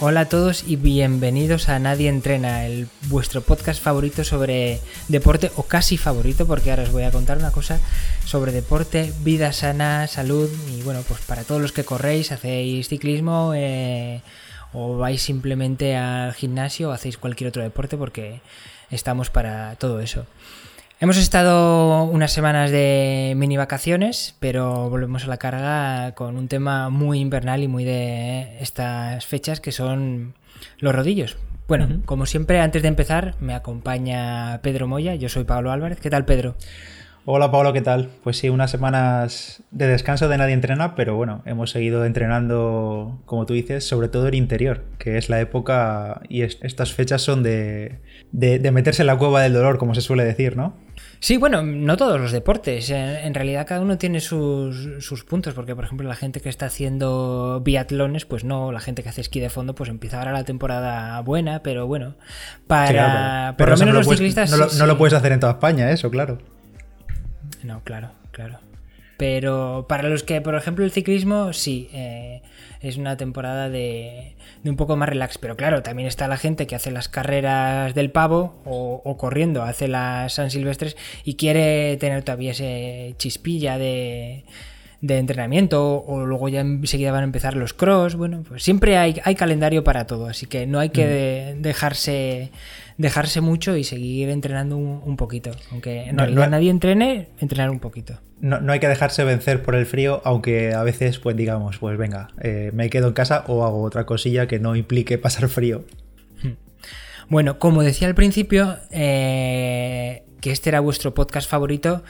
Hola a todos y bienvenidos a Nadie Entrena, el vuestro podcast favorito sobre deporte o casi favorito, porque ahora os voy a contar una cosa sobre deporte, vida sana, salud y bueno, pues para todos los que corréis, hacéis ciclismo eh, o vais simplemente al gimnasio o hacéis cualquier otro deporte, porque estamos para todo eso. Hemos estado unas semanas de mini vacaciones, pero volvemos a la carga con un tema muy invernal y muy de estas fechas que son los rodillos. Bueno, como siempre, antes de empezar, me acompaña Pedro Moya, yo soy Pablo Álvarez. ¿Qué tal, Pedro? Hola Pablo, ¿qué tal? Pues sí, unas semanas de descanso de nadie entrena, pero bueno, hemos seguido entrenando, como tú dices, sobre todo el interior, que es la época y estas fechas son de, de meterse en la cueva del dolor, como se suele decir, ¿no? Sí, bueno, no todos los deportes. En realidad cada uno tiene sus, puntos, porque por ejemplo la gente que está haciendo biatlones, pues no, la gente que hace esquí de fondo, pues empieza ahora la temporada buena, pero bueno, para... por lo menos los ciclistas... No, lo, puedes hacer en toda España, eso, claro. No, claro, claro. Pero para los que, por ejemplo, el ciclismo, sí, eh, es una temporada de, de, un poco más relax. Pero claro, también está la gente que hace las carreras del pavo o, corriendo, hace las San Silvestres y quiere tener todavía ese chispilla de, de entrenamiento o luego ya enseguida van a empezar los cross. Bueno, pues siempre hay, hay calendario para todo, así que no hay que mm. dejarse dejarse mucho y seguir entrenando un, poquito. Aunque no, nadie entrene, entrenar un poquito. No, hay que dejarse vencer por el frío, aunque a veces, pues digamos, pues venga, eh, me quedo en casa o hago otra cosilla que no implique pasar frío. Hmm. Bueno, como decía al principio, eh, que este era vuestro podcast favorito,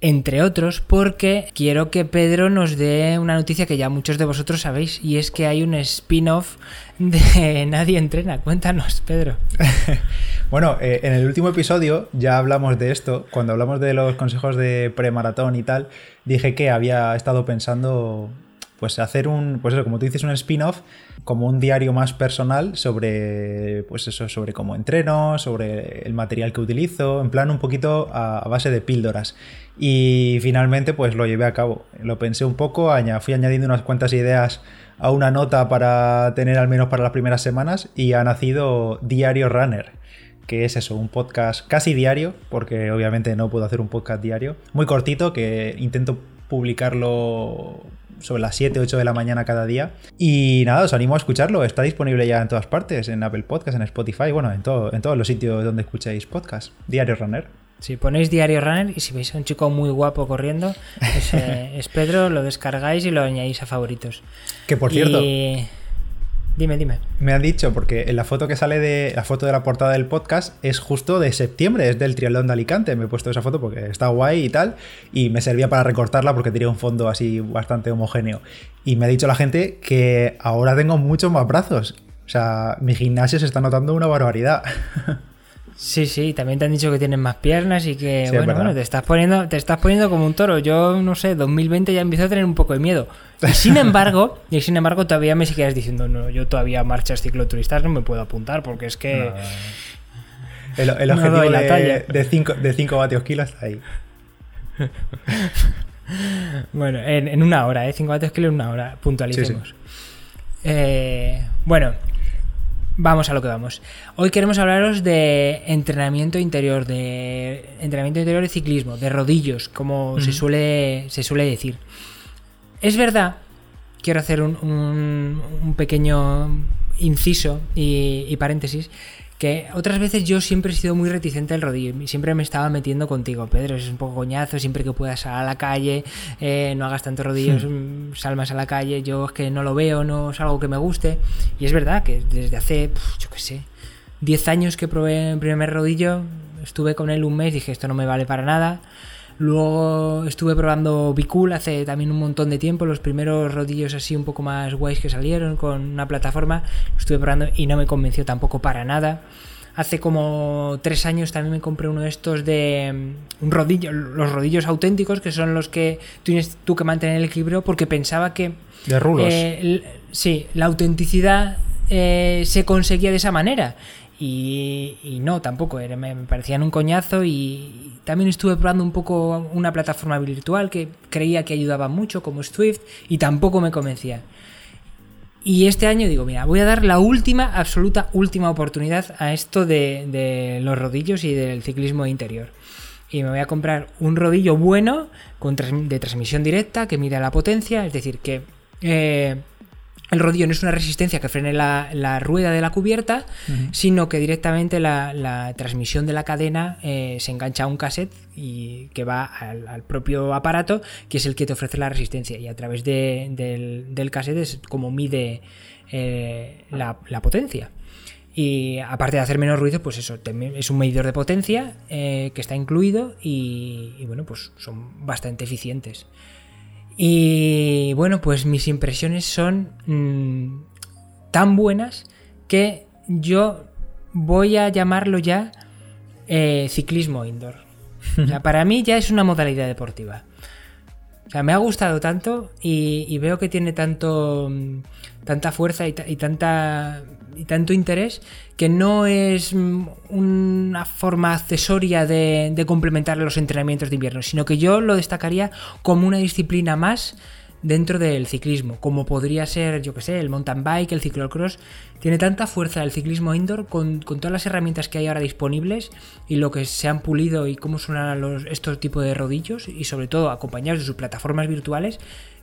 entre otros porque quiero que Pedro nos dé una noticia que ya muchos de vosotros sabéis y es que hay un spin-off de Nadie Entrena. Cuéntanos, Pedro. bueno, eh, en el último episodio ya hablamos de esto, cuando hablamos de los consejos de premaratón y tal, dije que había estado pensando pues hacer un, pues eso, como tú dices, un spin-off, como un diario más personal sobre, pues eso, sobre cómo entreno, sobre el material que utilizo, en plan un poquito a, base de píldoras. Y finalmente, pues lo llevé a cabo. Lo pensé un poco, fui añadiendo unas cuantas ideas a una nota para tener al menos para las primeras semanas y ha nacido Diario Runner que es eso, un podcast casi diario, porque obviamente no puedo hacer un podcast diario, muy cortito, que intento publicarlo sobre las 7, 8 de la mañana cada día. Y nada, os animo a escucharlo. Está disponible ya en todas partes, en Apple Podcast, en Spotify, bueno, en, todo, en todos los sitios donde escucháis podcast. Diario Runner. Si ponéis Diario Runner y si veis a un chico muy guapo corriendo, es, es Pedro, lo descargáis y lo añadís a favoritos. Que por cierto... Dime, dime. Me han dicho, porque en la foto que sale de la foto de la portada del podcast es justo de septiembre, es del triatlón de Alicante. Me he puesto esa foto porque está guay y tal, y me servía para recortarla porque tenía un fondo así bastante homogéneo. Y me ha dicho la gente que ahora tengo muchos más brazos. O sea, mi gimnasio se está notando una barbaridad. Sí, sí, también te han dicho que tienes más piernas y que, bueno, bueno, te estás, poniendo, te estás poniendo como un toro. Yo, no sé, 2020 ya empiezo a tener un poco de miedo. Y sin embargo, y sin embargo todavía me sigues diciendo, no, yo todavía marchas cicloturistas no me puedo apuntar porque es que... El, objetivo de 5 de cinco vatios kilos está ahí. bueno, en, una hora, ¿eh? 5 vatios kilos en una hora, puntualicemos. Eh, bueno, Vamos a lo que vamos. Hoy queremos hablaros de entrenamiento interior, de entrenamiento interior de ciclismo, de rodillos, como se, suele, se suele decir. Es verdad, quiero hacer un, pequeño inciso y paréntesis, que otras veces yo siempre he sido muy reticente al rodillo y siempre me estaba metiendo contigo, Pedro, es un poco coñazo, siempre que puedas salir a la calle, eh, no hagas tantos rodillos, hmm. sal más a la calle, yo es que no lo veo, no es algo que me guste. Y es verdad que desde hace, yo qué sé, 10 años que probé el primer rodillo, estuve con él un mes, dije esto no me vale para nada. Luego estuve probando Bicool hace también un montón de tiempo, los primeros rodillos así un poco más guays que salieron con una plataforma, estuve probando y no me convenció tampoco para nada. Hace como tres años también me compré uno de estos de mm, un rodillo, los rodillos auténticos, que son los que tienes tú que mantener el equilibrio, porque pensaba que... De rulos. Eh, sí, la autenticidad eh, se conseguía de esa manera. Y, no, tampoco, me, parecían un coñazo y también estuve probando un poco una plataforma virtual que creía que ayudaba mucho como Swift y tampoco me convencía. Y este año digo, mira, voy a dar la última, absoluta última oportunidad a esto de, los rodillos y del ciclismo interior. Y me voy a comprar un rodillo bueno con de transmisión directa que mida la potencia, es decir, que eh, el rodillo no es una resistencia que frene la, rueda de la cubierta, sino que directamente la, transmisión de la cadena eh, se engancha a un cassette y que va al, propio aparato, que es el que te ofrece la resistencia. Y a través del, del, cassette es como mide eh, la, potencia. Y aparte de hacer menos ruido, pues eso, es un medidor de potencia eh, que está incluido y, y, bueno, pues son bastante eficientes. Y bueno, pues mis impresiones son mm, tan buenas que yo voy a llamarlo ya eh, ciclismo indoor. O sea, para mí ya es una modalidad deportiva. O sea, me ha gustado tanto y, veo que tiene tanto, mm, tanta fuerza y, tanta y tanto interés que no es mm, una forma accesoria de, complementar los entrenamientos de invierno, sino que yo lo destacaría como una disciplina más dentro del ciclismo, como podría ser, yo que sé, el mountain bike, el ciclocross. Tiene tanta fuerza el ciclismo indoor con, todas las herramientas que hay ahora disponibles y lo que se han pulido y cómo suenan estos tipos de rodillos y sobre todo acompañados de sus plataformas virtuales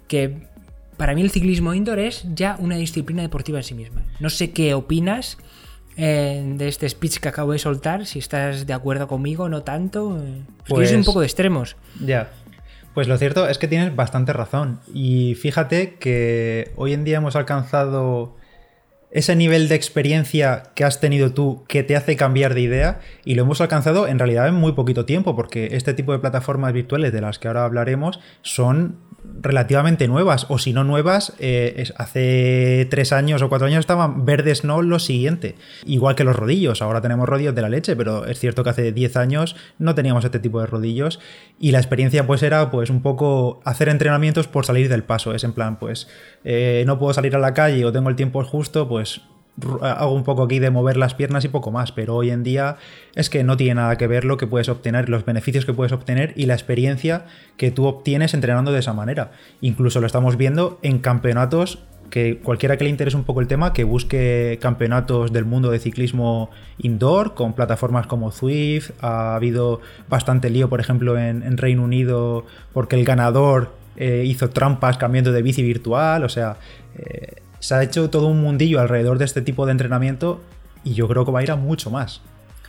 que para mí el ciclismo indoor es ya una disciplina deportiva en sí misma. No sé qué opinas eh, de este speech que acabo de soltar, si estás de acuerdo conmigo, no tanto. Pues, un poco de extremos. Ya. Pues lo cierto es que tienes bastante razón. Y fíjate que hoy en día hemos alcanzado ese nivel de experiencia que has tenido tú que te hace cambiar de idea y lo hemos alcanzado en realidad en muy poquito tiempo porque este tipo de plataformas virtuales de las que ahora hablaremos son relativamente nuevas, o si no nuevas, eh, hace tres años o cuatro años estaban verdes no lo siguiente. Igual que los rodillos, ahora tenemos rodillos de la leche, pero es cierto que hace diez años no teníamos este tipo de rodillos y la experiencia pues era pues un poco hacer entrenamientos por salir del paso, es en plan pues eh, no puedo salir a la calle o tengo el tiempo justo, pues hago un poco aquí de mover las piernas y poco más, pero hoy en día es que no tiene nada que ver lo que puedes obtener, los beneficios que puedes obtener y la experiencia que tú obtienes entrenando de esa manera. Incluso lo estamos viendo en campeonatos que cualquiera que le interese un poco el tema, que busque campeonatos del mundo de ciclismo indoor con plataformas como Zwift. Ha habido bastante lío, por ejemplo, en, Reino Unido, porque el ganador eh, hizo trampas cambiando de bici virtual. O sea, eh, se ha hecho todo un mundillo alrededor de este tipo de entrenamiento y yo creo que va a ir a mucho más.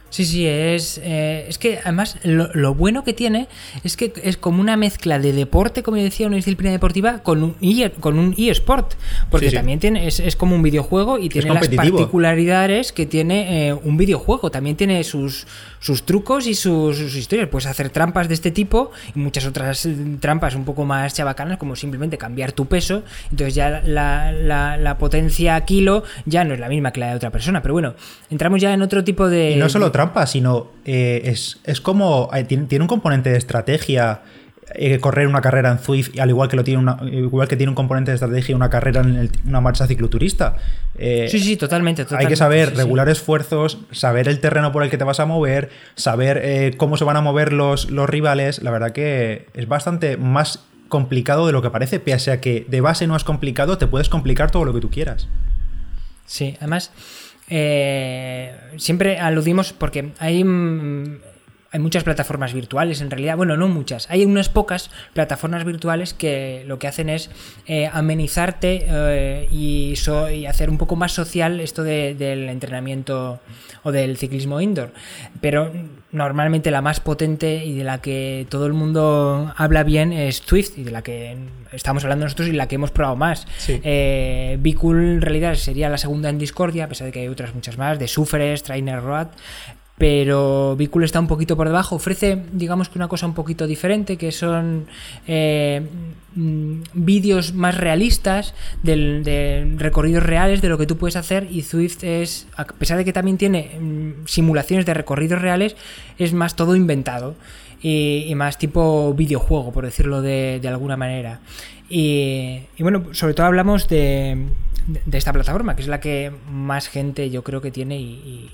Sí, sí, es, eh, es que además lo, bueno que tiene es que es como una mezcla de deporte, como decía, una disciplina deportiva con un, e, con un eSport, porque también tiene, es, como un videojuego y tiene las particularidades que tiene eh, un videojuego, también tiene sus, sus trucos y sus, historias, puedes hacer trampas de este tipo y muchas otras eh, trampas un poco más chabacanas, como simplemente cambiar tu peso, entonces ya la, la, potencia kilo ya no es la misma que la de otra persona, pero bueno, entramos ya en otro tipo de... no solo trampa, sino eh, es, como. Eh, tiene, un componente de estrategia. Eh, correr una carrera en Zwift, al igual que lo tiene una, igual que tiene un componente de estrategia una carrera en una marcha cicloturista. sí, sí, totalmente, Hay que saber regular esfuerzos, saber el terreno por el que te vas a mover, saber cómo se van a mover los, los rivales. La verdad que es bastante más complicado de lo que parece, pese a que de base no es complicado, te puedes complicar todo lo que tú quieras. Sí, además eh, siempre aludimos porque hay, mm, hay muchas plataformas virtuales, en realidad, bueno, no muchas, hay unas pocas plataformas virtuales que lo que hacen es eh, amenizarte eh, y, hacer un poco más social esto del entrenamiento o del ciclismo indoor. Pero normalmente la más potente y de la que todo el mundo habla bien es Swift y de la que estamos hablando nosotros y la que hemos probado más. Sí. Eh, en realidad sería la segunda en Discordia, a pesar de que hay otras muchas más, de Sufres, Trainer Road, pero Bicul está un poquito por debajo. Ofrece, digamos que una cosa un poquito diferente, que son eh, mm, vídeos más realistas de recorridos reales de lo que tú puedes hacer. Y Swift es, a pesar de que también tiene mm, simulaciones de recorridos reales, es más todo inventado y, más tipo videojuego, por decirlo de, alguna manera. Y, bueno, sobre todo hablamos de, esta plataforma, que es la que más gente yo creo que tiene y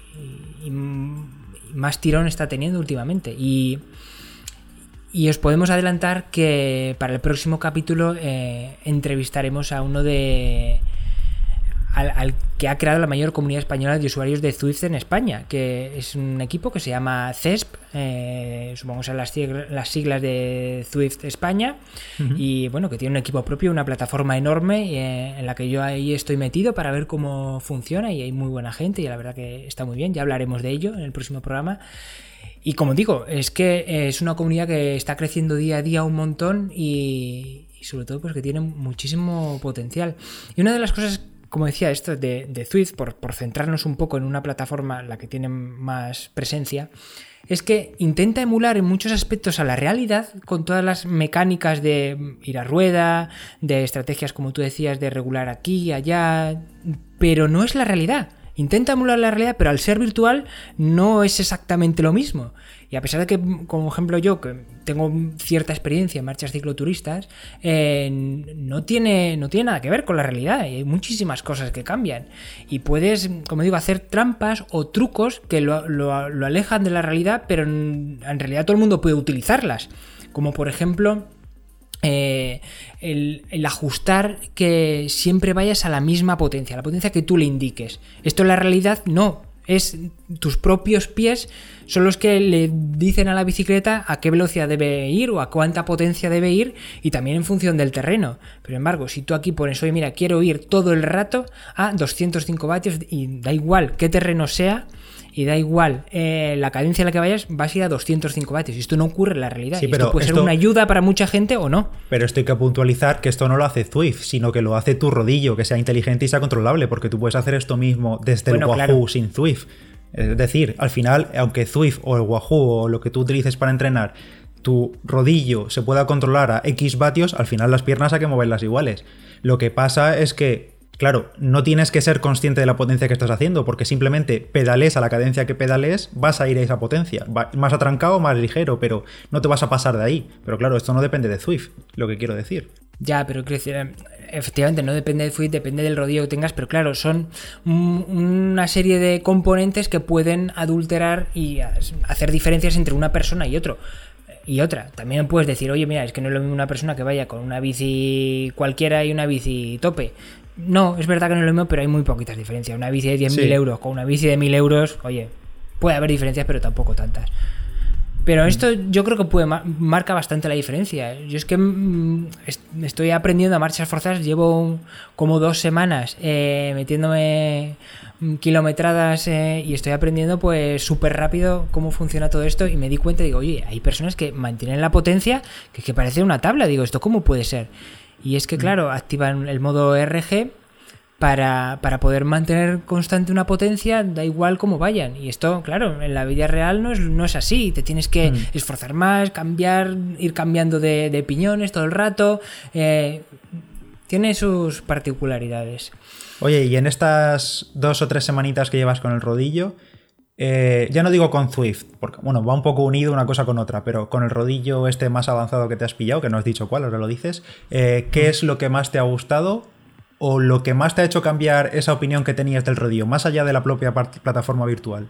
más tirón está teniendo últimamente. Y, y os podemos adelantar que para el próximo capítulo eh, entrevistaremos a uno de al, que ha creado la mayor comunidad española de usuarios de Zwift en España, que es un equipo que se llama CESP, eh, supongo que son las, las siglas de Zwift España, y bueno, que tiene un equipo propio, una plataforma enorme eh, en la que yo ahí estoy metido para ver cómo funciona y hay muy buena gente y la verdad que está muy bien, ya hablaremos de ello en el próximo programa. Y como digo, es que es una comunidad que está creciendo día a día un montón y, sobre todo pues que tiene muchísimo potencial. Y una de las cosas como decía, esto de, de Zwift, por, centrarnos un poco en una plataforma la que tiene más presencia, es que intenta emular en muchos aspectos a la realidad con todas las mecánicas de ir a rueda, de estrategias, como tú decías, de regular aquí allá, pero no es la realidad. Intenta emular la realidad, pero al ser virtual no es exactamente lo mismo. Y a pesar de que, como ejemplo yo, que tengo cierta experiencia en marchas cicloturistas, eh, no, tiene, no tiene nada que ver con la realidad. Hay muchísimas cosas que cambian. Y puedes, como digo, hacer trampas o trucos que lo, alejan de la realidad, pero en, realidad todo el mundo puede utilizarlas. Como por ejemplo... Eh, el, ajustar que siempre vayas a la misma potencia, la potencia que tú le indiques. Esto en la realidad no, es tus propios pies son los que le dicen a la bicicleta a qué velocidad debe ir o a cuánta potencia debe ir y también en función del terreno. Pero embargo, si tú aquí pones, oye, mira, quiero ir todo el rato a 205 vatios y da igual qué terreno sea, y da igual eh, la cadencia a la que vayas, vas a ir a 205 vatios. Y esto no ocurre en la realidad. Sí, esto puede ser una ayuda para mucha gente o no. Pero esto hay que puntualizar que esto no lo hace Zwift, sino que lo hace tu rodillo, que sea inteligente y sea controlable, porque tú puedes hacer esto mismo desde el Wahoo sin Zwift. Es decir, al final, aunque Zwift o el Wahoo o lo que tú utilices para entrenar, tu rodillo se pueda controlar a X vatios, al final las piernas hay que moverlas iguales. Lo que pasa es que Claro, no tienes que ser consciente de la potencia que estás haciendo, porque simplemente pedales a la cadencia que pedales, vas a ir a esa potencia. más atrancado, más ligero, pero no te vas a pasar de ahí. Pero claro, esto no depende de Zwift, lo que quiero decir. Ya, pero efectivamente no depende de Zwift, depende del rodillo que tengas, pero claro, son una serie de componentes que pueden adulterar y hacer diferencias entre una persona y otro y otra. También puedes decir, oye, mira, es que no es lo mismo una persona que vaya con una bici cualquiera y una bici tope. No, es verdad que no es lo mismo, pero hay muy poquitas diferencias. Una bici de 10.000 euros con una bici de 1.000 euros, oye, puede haber diferencias, pero tampoco tantas. Pero esto yo creo que puede marca bastante la diferencia. Yo es que mm, estoy aprendiendo a marchas forzadas, llevo como dos semanas eh, metiéndome kilometradas eh, y estoy aprendiendo pues súper rápido cómo funciona todo esto y me di cuenta, digo, oye, hay personas que mantienen la potencia que, que parece una tabla, digo, ¿esto cómo puede ser? Y es que, mm. claro, activan el modo RG para, poder mantener constante una potencia, da igual cómo vayan. Y esto, claro, en la vida real no es, no es así. Te tienes que mm. esforzar más, cambiar, ir cambiando de, piñones todo el rato. Eh, tiene sus particularidades. Oye, y en estas dos o tres semanitas que llevas con el rodillo, eh, ya no digo con Zwift, porque bueno, va un poco unido una cosa con otra, pero con el rodillo este más avanzado que te has pillado, que no has dicho cuál, ahora lo dices, eh, ¿qué es lo que más te ha gustado o lo que más te ha hecho cambiar esa opinión que tenías del rodillo, más allá de la propia plataforma virtual?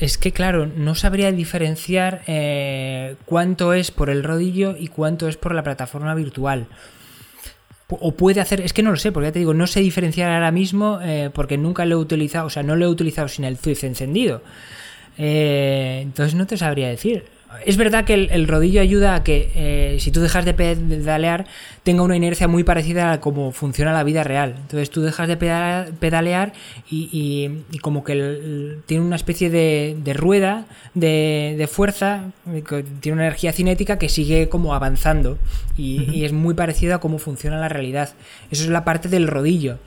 Es que, claro, no sabría diferenciar eh, cuánto es por el rodillo y cuánto es por la plataforma virtual o puede hacer, es que no lo sé, porque ya te digo, no sé diferenciar ahora mismo eh, porque nunca lo he utilizado, o sea, no lo he utilizado sin el Zwift encendido. Eh, entonces no te sabría decir. Es verdad que el, rodillo ayuda a que eh, si tú dejas de pedalear tenga una inercia muy parecida a cómo funciona la vida real. Entonces tú dejas de pedalear y, como que tiene una especie de, rueda de, fuerza, tiene una energía cinética que sigue como avanzando y, y es muy parecido a cómo funciona la realidad. Eso es la parte del rodillo.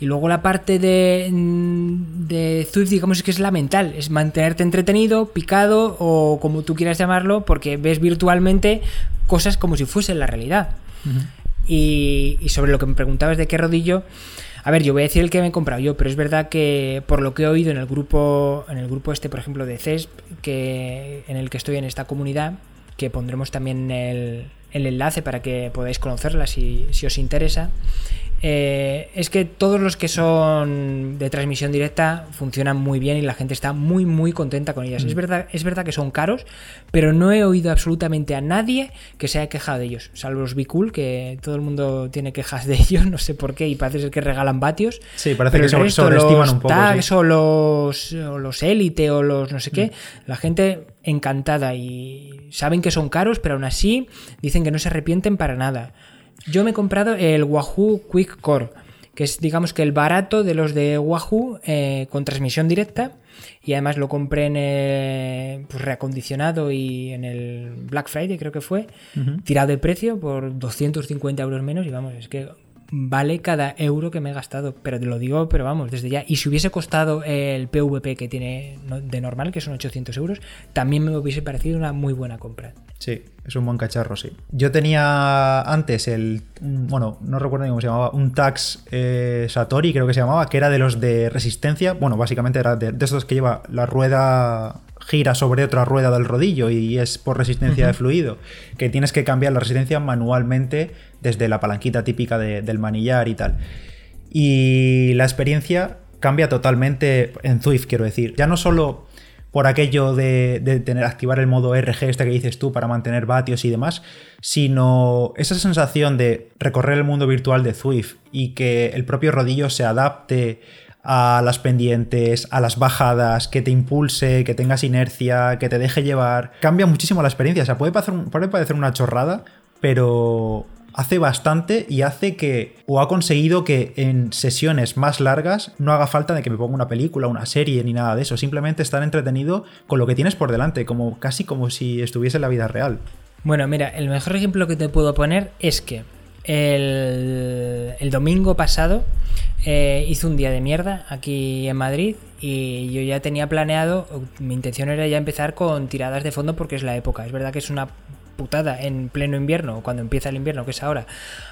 Y luego la parte de, mm, de Zwift, digamos que es la mental, es mantenerte entretenido, picado o como tú quieras llamarlo, porque ves virtualmente cosas como si fuesen la realidad. y, sobre lo que me preguntabas de qué rodillo, a ver, yo voy a decir el que me he comprado yo, pero es verdad que por lo que he oído en el grupo, en el grupo este, por ejemplo, de CESP, que, en el que estoy en esta comunidad, que pondremos también el, el enlace para que podáis conocerla si, si os interesa. Eh, es que todos los que son de transmisión directa funcionan muy bien y la gente está muy, muy contenta con ellas. Es, verdad, es verdad que son caros, pero no he oído absolutamente a nadie que se haya quejado de ellos, salvo los Bicool, que todo el mundo tiene quejas de ellos, no sé por qué, y parece ser que regalan vatios. Sí, parece que se sobreestiman un poco. Tags o los, o los Elite o los no sé qué, la gente encantada y saben que son caros, pero aún así dicen que no se arrepienten para nada. Yo me he comprado el Wahoo Quick Core, que es digamos que el barato de los de Wahoo eh, con transmisión directa. Y además lo compré en el pues, reacondicionado y en el Black Friday, creo que fue, tirado de precio por 250 euros menos. Y vamos, es que vale cada euro que me he gastado. Pero te lo digo, pero vamos, desde ya. Y si hubiese costado el PVP que tiene de normal, que son 800 euros, también me hubiese parecido una muy buena compra. Sí, es un buen cacharro, sí. Yo tenía antes el, bueno, no recuerdo cómo se llamaba, un Tax eh, Satori, creo que se llamaba, que era de los de resistencia. Bueno, básicamente era de, de esos que lleva la rueda gira sobre otra rueda del rodillo y es por resistencia de fluido, que tienes que cambiar la resistencia manualmente desde la palanquita típica del manillar y tal. Y la experiencia cambia totalmente en Zwift, quiero decir. Ya no solo por aquello de, tener activar el modo RG este que dices tú para mantener vatios y demás, sino esa sensación de recorrer el mundo virtual de Zwift y que el propio rodillo se adapte a las pendientes, a las bajadas, que te impulse, que tengas inercia, que te deje llevar. Cambia muchísimo la experiencia. O sea, puede puede parecer una chorrada, pero hace bastante y hace que, o ha conseguido que en sesiones más largas no haga falta de que me ponga una película, una serie ni nada de eso, simplemente estar entretenido con lo que tienes por delante, como casi como si estuviese en la vida real. Bueno, mira, el mejor ejemplo que te puedo poner es que el, domingo pasado eh, hice un día de mierda aquí en Madrid y yo ya tenía planeado, mi intención era ya empezar con tiradas de fondo porque es la época. Es verdad que es una putada en pleno invierno, cuando empieza el invierno, que es ahora,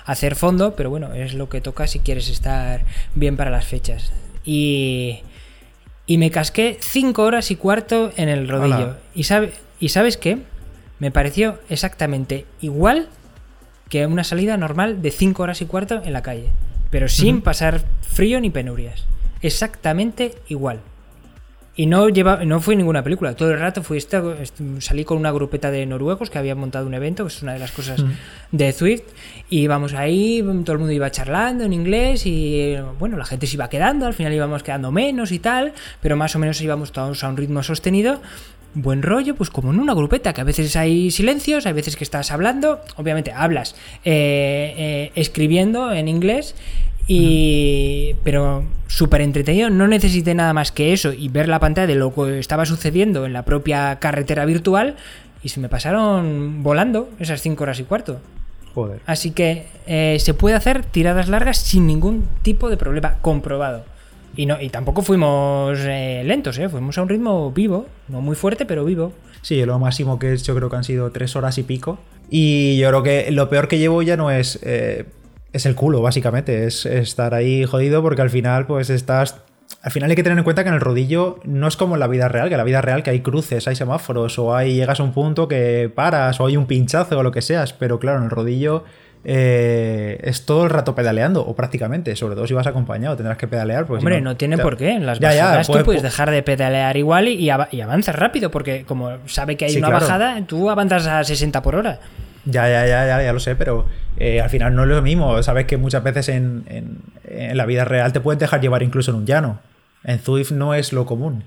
hacer fondo, pero bueno, es lo que toca si quieres estar bien para las fechas. Y, y me casqué 5 horas y cuarto en el rodillo. Y, sabe, ¿Y sabes qué? Me pareció exactamente igual que una salida normal de 5 horas y cuarto en la calle, pero sin pasar frío ni penurias. Exactamente igual. Y no, lleva, no fui ninguna película, todo el rato fui salí con una grupeta de noruegos que habían montado un evento, que es una de las cosas mm. de Swift, y íbamos ahí, todo el mundo iba charlando en inglés y bueno, la gente se iba quedando, al final íbamos quedando menos y tal, pero más o menos íbamos todos a un ritmo sostenido. Buen rollo, pues como en una grupeta, que a veces hay silencios, hay veces que estás hablando, obviamente hablas eh, eh, escribiendo en inglés y, pero súper entretenido, no necesité nada más que eso y ver la pantalla de lo que estaba sucediendo en la propia carretera virtual y se me pasaron volando esas 5 horas y cuarto. Joder. Así que eh, se puede hacer tiradas largas sin ningún tipo de problema, comprobado. Y, no, y tampoco fuimos eh, lentos, ¿eh? fuimos a un ritmo vivo, no muy fuerte, pero vivo. Sí, lo máximo que he hecho creo que han sido 3 horas y pico. Y yo creo que lo peor que llevo ya no es eh, es el culo, básicamente. Es estar ahí jodido porque al final, pues estás. Al final hay que tener en cuenta que en el rodillo no es como en la vida real, que en la vida real que hay cruces, hay semáforos, o hay llegas a un punto que paras, o hay un pinchazo o lo que seas. Pero claro, en el rodillo eh, es todo el rato pedaleando, o prácticamente, sobre todo si vas acompañado, tendrás que pedalear. Hombre, no, tiene por qué. En las bajadas tú puedes dejar de pedalear igual y, avanzas rápido, porque como sabe que hay una bajada, tú avanzas a 60 por hora. Ya, ya, ya, ya, ya lo sé, pero eh, al final no es lo mismo. Sabes que muchas veces en, en, la vida real te pueden dejar llevar incluso en un llano. En Zwift no es lo común.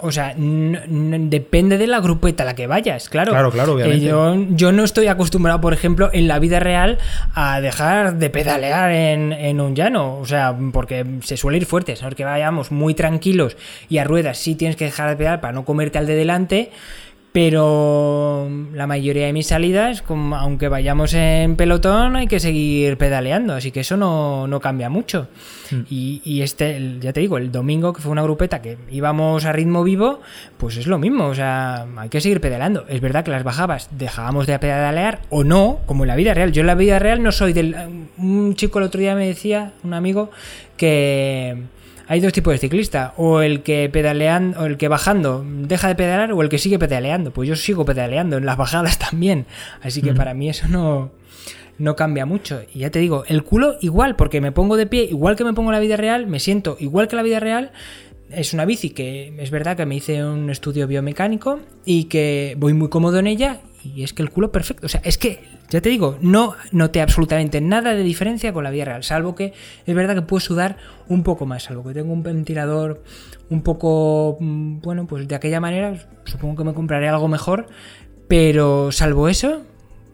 O sea, depende de la grupeta a la que vayas, claro. Claro, claro, obviamente. yo, yo, no estoy acostumbrado, por ejemplo, en la vida real a dejar de pedalear en, en, un llano. O sea, porque se suele ir fuerte. A que vayamos muy tranquilos y a ruedas sí tienes que dejar de pedalear para no comerte al de delante pero la mayoría de mis salidas, aunque vayamos en pelotón, hay que seguir pedaleando, así que eso no, cambia mucho. Hmm. Y, este, ya te digo, el domingo, que fue una grupeta que íbamos a ritmo vivo, pues es lo mismo, o sea, hay que seguir pedaleando. Es verdad que las bajabas dejábamos de pedalear o no, como en la vida real. Yo en la vida real no soy del... Un chico el otro día me decía, un amigo, que hay dos tipos de ciclista, o el que pedaleando, o el que bajando deja de pedalear, o el que sigue pedaleando. Pues yo sigo pedaleando en las bajadas también. Así que para mí eso no, no cambia mucho. Y ya te digo, el culo igual, porque me pongo de pie, igual que me pongo en la vida real, me siento igual que la vida real. Es una bici que es verdad que me hice un estudio biomecánico y que voy muy cómodo en ella y es que el culo perfecto. O sea, es que, ya te digo, no noté absolutamente nada de diferencia con la vida real, salvo que es verdad que puedo sudar un poco más, salvo que tengo un ventilador un poco, mm, bueno, pues de aquella manera, supongo que me compraré algo mejor, pero salvo eso,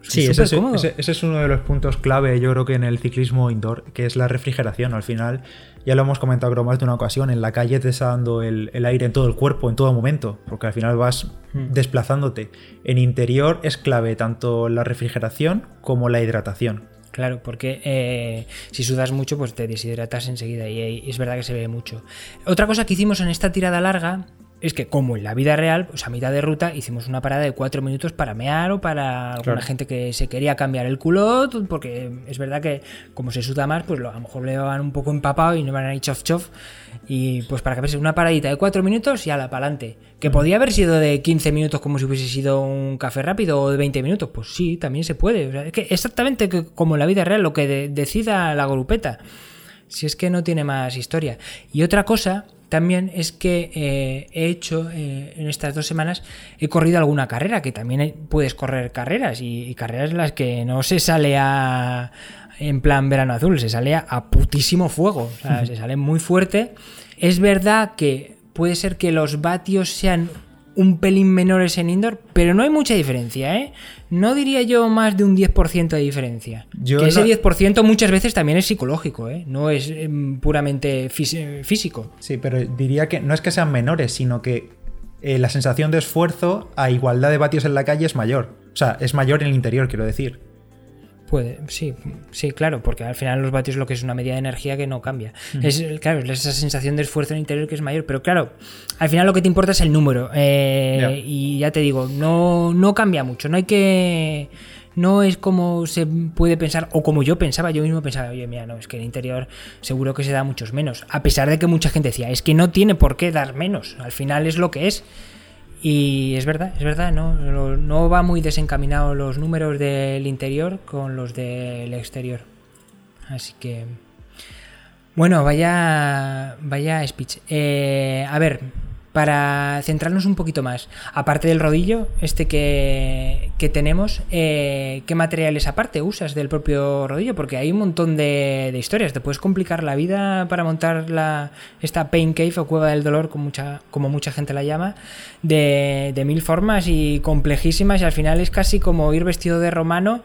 Sí, ese es, uno de los puntos clave, yo creo que en el ciclismo indoor, que es la refrigeración. Al final, ya lo hemos comentado creo más de una ocasión, en la calle te está dando el, aire en todo el cuerpo, en todo momento, porque al final vas hmm. desplazándote. En interior es clave tanto la refrigeración como la hidratación. Claro, porque eh, si sudas mucho, pues te deshidratas enseguida y, es verdad que se ve mucho. Otra cosa que hicimos en esta tirada larga es que como en la vida real, pues a mitad de ruta hicimos una parada de cuatro minutos para mear o para alguna gente que se quería cambiar el culot, porque es verdad que como se suda más, pues a lo mejor le van un poco empapado y no van a ir chof chof. Y pues para que veas una paradita de cuatro minutos y a la pa'lante. Que podía haber sido de 15 minutos como si hubiese sido un café rápido o de 20 minutos. Pues sí, también se puede. es que exactamente como en la vida real, lo que decida la grupeta. Si es que no tiene más historia. Y otra cosa también es que eh, he hecho eh, en estas dos semanas, he corrido alguna carrera, que también puedes correr carreras y, carreras en las que no se sale a, en plan verano azul, se sale a, putísimo fuego, o sea, se sale muy fuerte. Es verdad que puede ser que los vatios sean un pelín menores en indoor, pero no hay mucha diferencia, ¿eh? No diría yo más de un 10% de diferencia. que ese 10% muchas veces también es psicológico, ¿eh? No es em, puramente físico. Sí, pero diría que no es que sean menores, sino que eh, la sensación de esfuerzo a igualdad de vatios en la calle es mayor. O sea, es mayor en el interior, quiero decir. Puede, sí, sí, claro, porque al final los vatios lo que es una medida de energía que no cambia. Es claro, es esa sensación de esfuerzo en el interior que es mayor, pero claro, al final lo que te importa es el número. Eh, y ya te digo, no, no cambia mucho, no hay que. No es como se puede pensar, o como yo pensaba, yo mismo pensaba, oye, mira, no, es que el interior seguro que se da muchos menos. A pesar de que mucha gente decía, es que no tiene por qué dar menos, al final es lo que es. Y es verdad, es verdad, ¿no? No va muy desencaminado los números del interior con los del exterior. Así que. Bueno, vaya. Vaya speech. Eh, a ver, para centrarnos un poquito más, aparte del rodillo, este que, tenemos, eh, ¿qué materiales aparte usas del propio rodillo? Porque hay un montón de, historias. Te puedes complicar la vida para montar la, esta pain cave o cueva del dolor, como mucha, como mucha gente la llama, de, mil formas y complejísimas. Y al final es casi como ir vestido de romano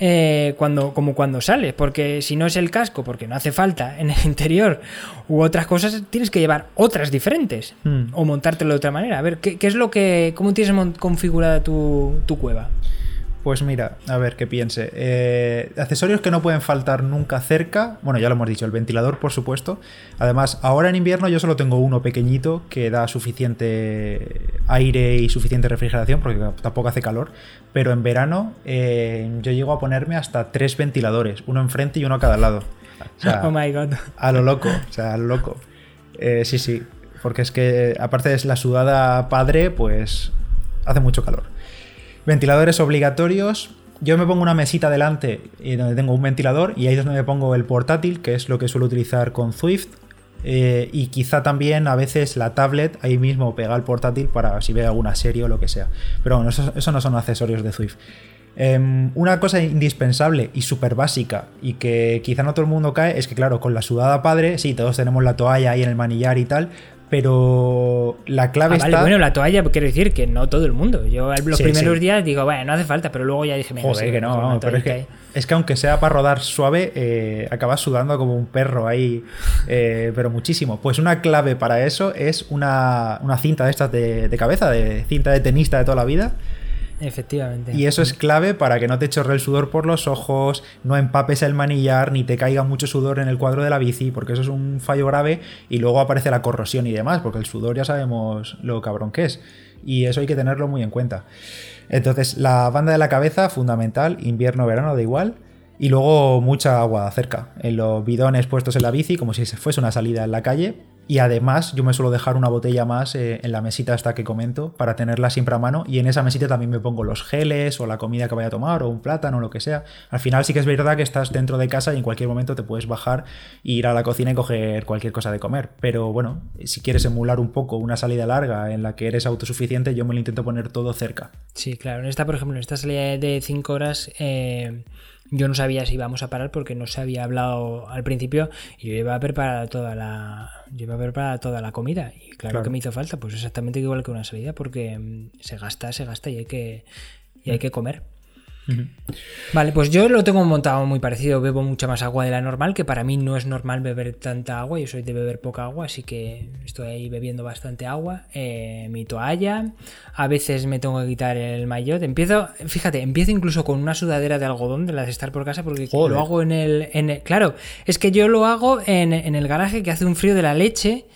eh, cuando, como cuando sales. Porque si no es el casco, porque no hace falta en el interior, u otras cosas, tienes que llevar otras diferentes. Hmm montártelo de otra manera. A ver, ¿qué, es lo que. ¿Cómo tienes configurada tu, cueva? Pues mira, a ver qué piense. Eh, accesorios que no pueden faltar nunca cerca. Bueno, ya lo hemos dicho, el ventilador, por supuesto. Además, ahora en invierno yo solo tengo uno pequeñito que da suficiente aire y suficiente refrigeración, porque tampoco hace calor. Pero en verano eh, yo llego a ponerme hasta tres ventiladores, uno enfrente y uno a cada lado. oh my god. A lo loco, o sea, a lo loco. Eh, sí, sí. Porque es que, aparte de la sudada padre, pues hace mucho calor. Ventiladores obligatorios. Yo me pongo una mesita delante donde tengo un ventilador y ahí es donde me pongo el portátil, que es lo que suelo utilizar con Swift. Eh, y quizá también a veces la tablet ahí mismo pega el portátil para si ve alguna serie o lo que sea. Pero bueno, eso, no son accesorios de Swift. Em, una cosa indispensable y súper básica y que quizá no todo el mundo cae es que claro, con la sudada padre, sí, todos tenemos la toalla ahí en el manillar y tal, pero la clave ah, está. Bueno, la toalla, quiero decir que no todo el mundo. Yo los primeros días digo, bueno, no hace falta, pero luego ya dije, Joder, que no, pero es que, es que, aunque sea para rodar suave, eh, acabas sudando como un perro ahí, eh, pero muchísimo. Pues una clave para eso es una, cinta de estas de, de cabeza, de cinta de tenista de toda la vida Efectivamente. Y eso es clave para que no te chorre el sudor por los ojos, no empapes el manillar, ni te caiga mucho sudor en el cuadro de la bici, porque eso es un fallo grave y luego aparece la corrosión y demás, porque el sudor ya sabemos lo cabrón que es. Y eso hay que tenerlo muy en cuenta. Entonces, la banda de la cabeza, fundamental, invierno-verano, da igual. Y luego mucha agua cerca, en los bidones puestos en la bici, como si fuese una salida en la calle, y además yo me suelo dejar una botella más eh, en la mesita esta que comento para tenerla siempre a mano y en esa mesita también me pongo los geles o la comida que vaya a tomar o un plátano o lo que sea. Al final sí que es verdad que estás dentro de casa y en cualquier momento te puedes bajar e ir a la cocina y coger cualquier cosa de comer. Pero bueno, si quieres emular un poco una salida larga en la que eres autosuficiente, yo me lo intento poner todo cerca. Sí, claro. En esta, por ejemplo, en esta salida de 5 horas... Eh yo no sabía si íbamos a parar porque no se había hablado al principio y yo iba preparada toda la yo iba preparada toda la comida y claro, que me hizo falta, pues exactamente igual que una salida porque mm, se gasta, se gasta y hay que y hay que comer. Vale, pues yo lo tengo montado muy parecido. Bebo mucha más agua de la normal, que para mí no es normal beber tanta agua. Yo soy de beber poca agua, así que estoy ahí bebiendo bastante agua. Eh, mi toalla. A veces me tengo que quitar el maillot. Empiezo, fíjate, empiezo incluso con una sudadera de algodón de las de estar por casa, porque lo hago en el, en Claro, es que yo lo hago en, en el garaje que hace un frío de la leche.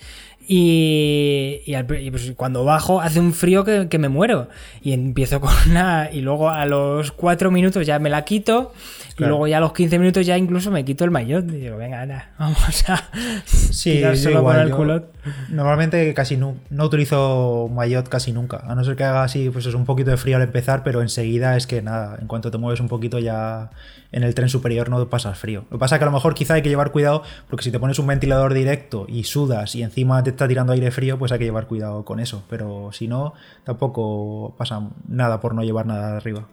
Y, pues cuando bajo hace un frío que, me muero. Y empiezo con una. Y luego a los cuatro minutos ya me la quito. Y luego ya a los 15 minutos ya incluso me quito el maillot. Y digo, venga, anda, vamos a. Sí, solo con el culot. Normalmente casi no, no utilizo maillot casi nunca. A no ser que haga así, pues es un poquito de frío al empezar, pero enseguida es que nada, en cuanto te mueves un poquito ya en el tren superior no pasas frío. Lo que pasa es que a lo mejor quizá hay que llevar cuidado porque si te pones un ventilador directo y sudas y encima te está tirando aire frío, pues hay que llevar cuidado con eso. Pero si no, tampoco pasa nada por no llevar nada de arriba.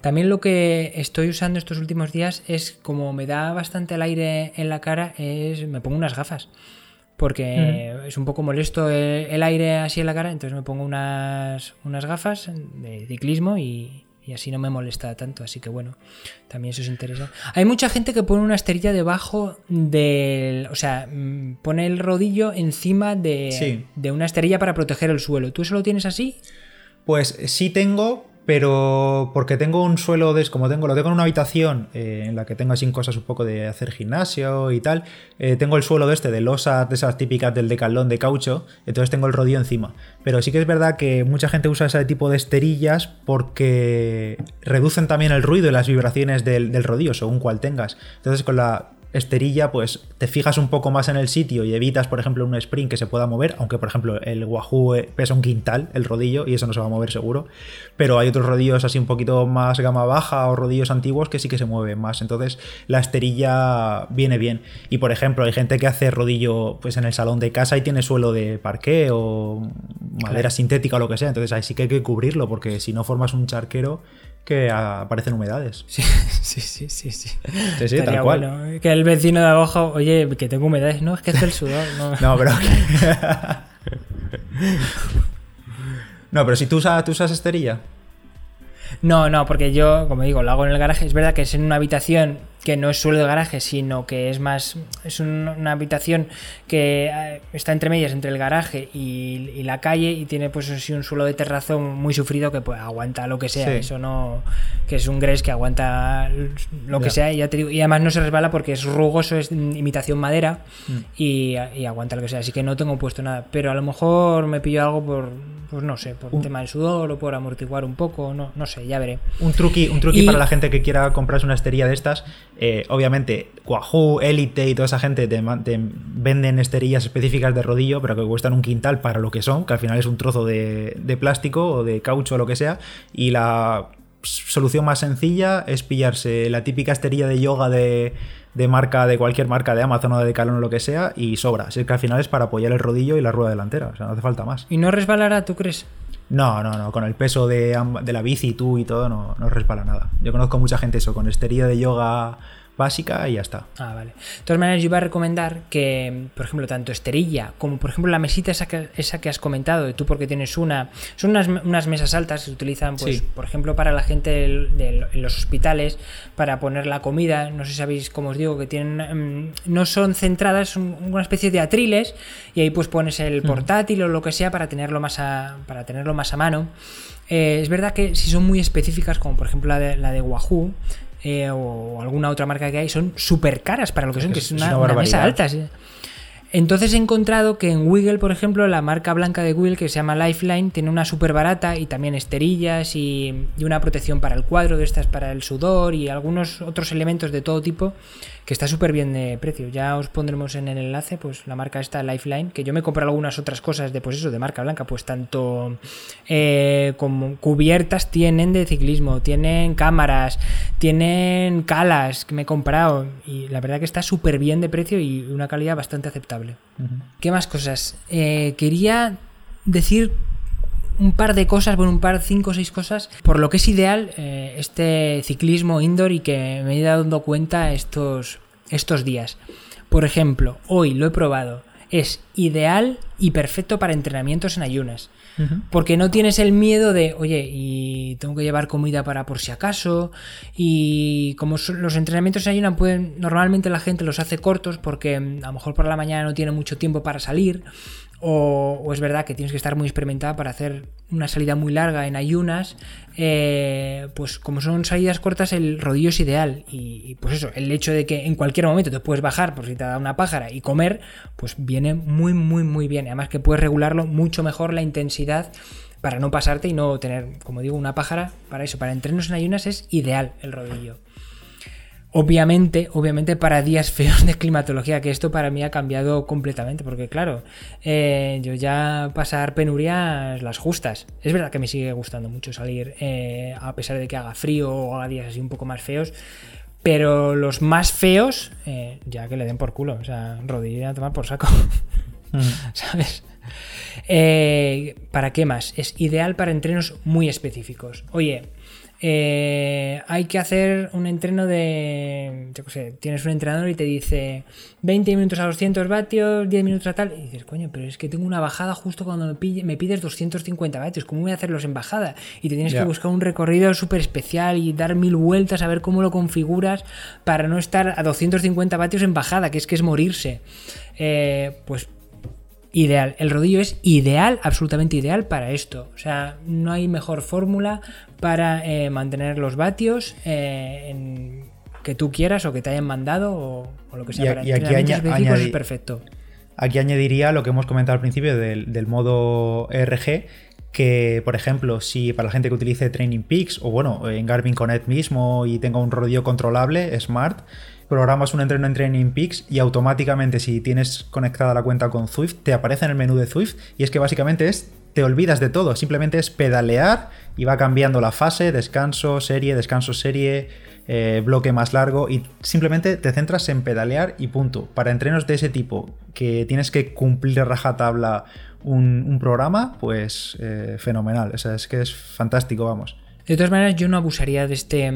También lo que estoy usando estos últimos días es como me da bastante el aire en la cara, es me pongo unas gafas. Porque es un poco molesto el, aire así en la cara, entonces me pongo unas, unas gafas de ciclismo y, y así no me molesta tanto. Así que bueno, también eso es interesante. Hay mucha gente que pone una esterilla debajo del. O sea, mm, pone el rodillo encima de, de una esterilla para proteger el suelo. ¿Tú eso lo tienes así? Pues sí tengo, pero porque tengo un suelo de, como tengo lo tengo en una habitación eh, en la que tengo así cosas un poco de hacer gimnasio y tal eh, tengo el suelo de este de losa de esas típicas del decalón de caucho entonces tengo el rodillo encima. Pero sí que es verdad que mucha gente usa ese tipo de esterillas porque reducen también el ruido y las vibraciones del, del rodillo según cual tengas. Entonces con la esterilla, pues te fijas un poco más en el sitio y evitas, por ejemplo, un sprint que se pueda mover, aunque por ejemplo el Wahoo eh, pesa un quintal, el rodillo, y eso no se va a mover seguro. Pero hay otros rodillos así un poquito más gama baja o rodillos antiguos que sí que se mueven más. Entonces la esterilla viene bien. Y por ejemplo, hay gente que hace rodillo pues en el salón de casa y tiene suelo de parqué o madera sintética o lo que sea. Entonces ahí sí que hay que cubrirlo, porque si no formas un charquero que aparecen humedades. Sí, sí, sí, sí. Sí, sí, tal cual. que el vecino de abajo, oye, que tengo humedades. No, es que es el sudor. No, no pero... no, pero si tú usas, tú usas esterilla. No, no, porque yo, como digo, lo hago en el garaje. Es verdad que es en una habitación que no es suelo de garaje, sino que es más. Es una habitación que eh, está entre medias entre el garaje y, la calle y tiene, pues, así un suelo de terrazo muy sufrido que pues, aguanta lo que sea. Eso no. que es un gres que aguanta lo que sea. Y, ya te digo, y además no se resbala porque es rugoso, es imitación madera mm. y, aguanta lo que sea. Así que no tengo puesto nada. Pero a lo mejor me pillo algo por. Pues no sé, por un tema del sudor o por amortiguar un poco, no, no sé, ya veré. Un truqui, un truqui para la gente que quiera comprarse una esterilla de estas eh, obviamente, Wahoo, Elite y toda esa gente te, venden esterillas específicas de rodillo, pero que cuestan un quintal para lo que son, que al final es un trozo de, plástico o de caucho o lo que sea. Y la solución más sencilla es pillarse la típica esterilla de yoga de, marca, de cualquier marca de Amazon o de Decathlon o lo que sea, y sobra. Así que al final es para apoyar el rodillo y la rueda delantera. O sea, no hace falta más. ¿Y no resbalará, tú crees? No, no, no, con el peso de, de la bici, tú y todo, no, no resbala nada. Yo conozco mucha gente eso, con esterilla de yoga básica y ya está. Ah, vale. De todas maneras, yo iba a recomendar que, por ejemplo, tanto esterilla como, por ejemplo, la mesita esa que, esa que has comentado, de tú porque tienes una, son unas, unas mesas altas que se utilizan, pues, por ejemplo, para la gente en los hospitales, para poner la comida, no sé si sabéis cómo os digo, que tienen, mm, no son centradas, son una especie de atriles, y ahí pues pones el mm. portátil o lo que sea para tenerlo más a, para tenerlo más a mano. Eh, es verdad que si son muy específicas, como por ejemplo la de, la de Wahoo, eh, o alguna otra marca que hay son súper caras para lo que son, que es una, mesa alta. Entonces he encontrado que en Wiggle, por ejemplo, la marca blanca de Wiggle que se llama Lifeline tiene una súper barata y también esterillas y, una protección para el cuadro de estas para el sudor y algunos otros elementos de todo tipo que está súper bien de precio. Ya os pondremos en el enlace pues la marca esta Lifeline, que yo me compré algunas otras cosas de pues eso, de marca blanca, pues tanto eh, como cubiertas tienen de ciclismo, tienen cámaras, tienen calas que me he comprado y la verdad que está súper bien de precio y una calidad bastante aceptable. Uh -huh. ¿Qué más cosas? Eh, quería decir un par de cosas, bueno, un par, cinco o seis cosas, por lo que es ideal eh, este ciclismo indoor y que me he dado cuenta estos, estos días. Por ejemplo, hoy lo he probado, es ideal y perfecto para entrenamientos en ayunas. Porque no tienes el miedo de, oye, y tengo que llevar comida para por si acaso. Y como los entrenamientos en ayunas pueden, normalmente la gente los hace cortos porque mm, a lo mejor por la mañana no tiene mucho tiempo para salir. O, es verdad que tienes que estar muy experimentada para hacer una salida muy larga en ayunas, eh, pues como son salidas cortas el rodillo es ideal. Y, y, pues eso, el hecho de que en cualquier momento te puedes bajar por si te da una pájara y comer, pues viene muy muy muy bien, además que puedes regularlo mucho mejor la intensidad para no pasarte y no tener, como digo, una pájara para eso, para entrenos en ayunas es ideal el rodillo. Obviamente, obviamente para días feos de climatología, que esto para mí ha cambiado completamente, porque claro, eh, yo ya pasar penurias las justas. Es verdad que me sigue gustando mucho salir, eh, a pesar de que haga frío o haga días así un poco más feos, pero los más feos, eh, ya que le den por culo, o sea, rodilla a tomar por saco, ¿sabes? ¿Para qué más? Es ideal para entrenos muy específicos. Oye, eh, hay que hacer un entreno de, yo qué sé, tienes un entrenador y te dice 20 minutos a 200 vatios, 10 minutos a tal, y dices, coño, pero es que tengo una bajada justo cuando me, me pides 250 vatios, ¿cómo voy a hacerlos en bajada? Y te tienes yeah. que buscar un recorrido súper especial y dar mil vueltas a ver cómo lo configuras para no estar a 250 vatios en bajada, que es que es morirse. Eh, pues ideal. El rodillo es ideal, absolutamente ideal para esto. O sea, no hay mejor fórmula para eh, mantener los vatios eh, en, que tú quieras o que te hayan mandado o, o lo que sea. Y, para y aquí añadi es perfecto. Aquí añadiría lo que hemos comentado al principio del, del modo RG, que, por ejemplo, si para la gente que utilice Training Peaks o bueno, en Garmin Connect mismo y tenga un rodillo controlable, Smart, programas un entreno en Training Peaks y automáticamente si tienes conectada la cuenta con Zwift te aparece en el menú de Zwift y es que básicamente es te olvidas de todo, simplemente es pedalear y va cambiando la fase, descanso, serie, descanso, serie, eh, bloque más largo y simplemente te centras en pedalear y punto. Para entrenos de ese tipo que tienes que cumplir rajatabla un, un programa, pues eh, fenomenal, o sea, es que es fantástico, vamos. De todas maneras, yo no abusaría de este.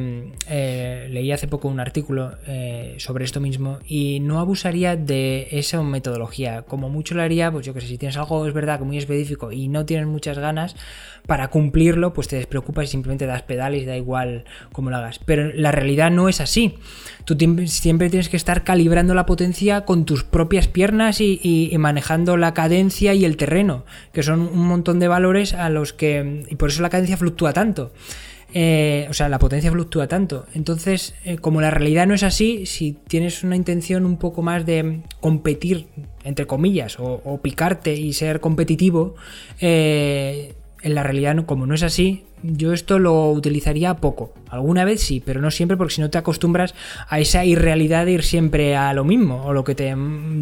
Eh, leí hace poco un artículo eh, sobre esto mismo y no abusaría de esa metodología. Como mucho lo haría, pues yo que sé, si tienes algo, es verdad, que muy específico y no tienes muchas ganas para cumplirlo, pues te despreocupas y simplemente das pedales y da igual cómo lo hagas. Pero la realidad no es así. Tú siempre tienes que estar calibrando la potencia con tus propias piernas y, y manejando la cadencia y el terreno, que son un montón de valores a los que. y por eso la cadencia fluctúa tanto. Eh, o sea, la potencia fluctúa tanto. Entonces, eh, como la realidad no es así, si tienes una intención un poco más de competir, entre comillas, o, picarte y ser competitivo, eh, en la realidad, como no es así, yo esto lo utilizaría poco. Alguna vez sí, pero no siempre, porque si no te acostumbras a esa irrealidad de ir siempre a lo mismo, o lo que te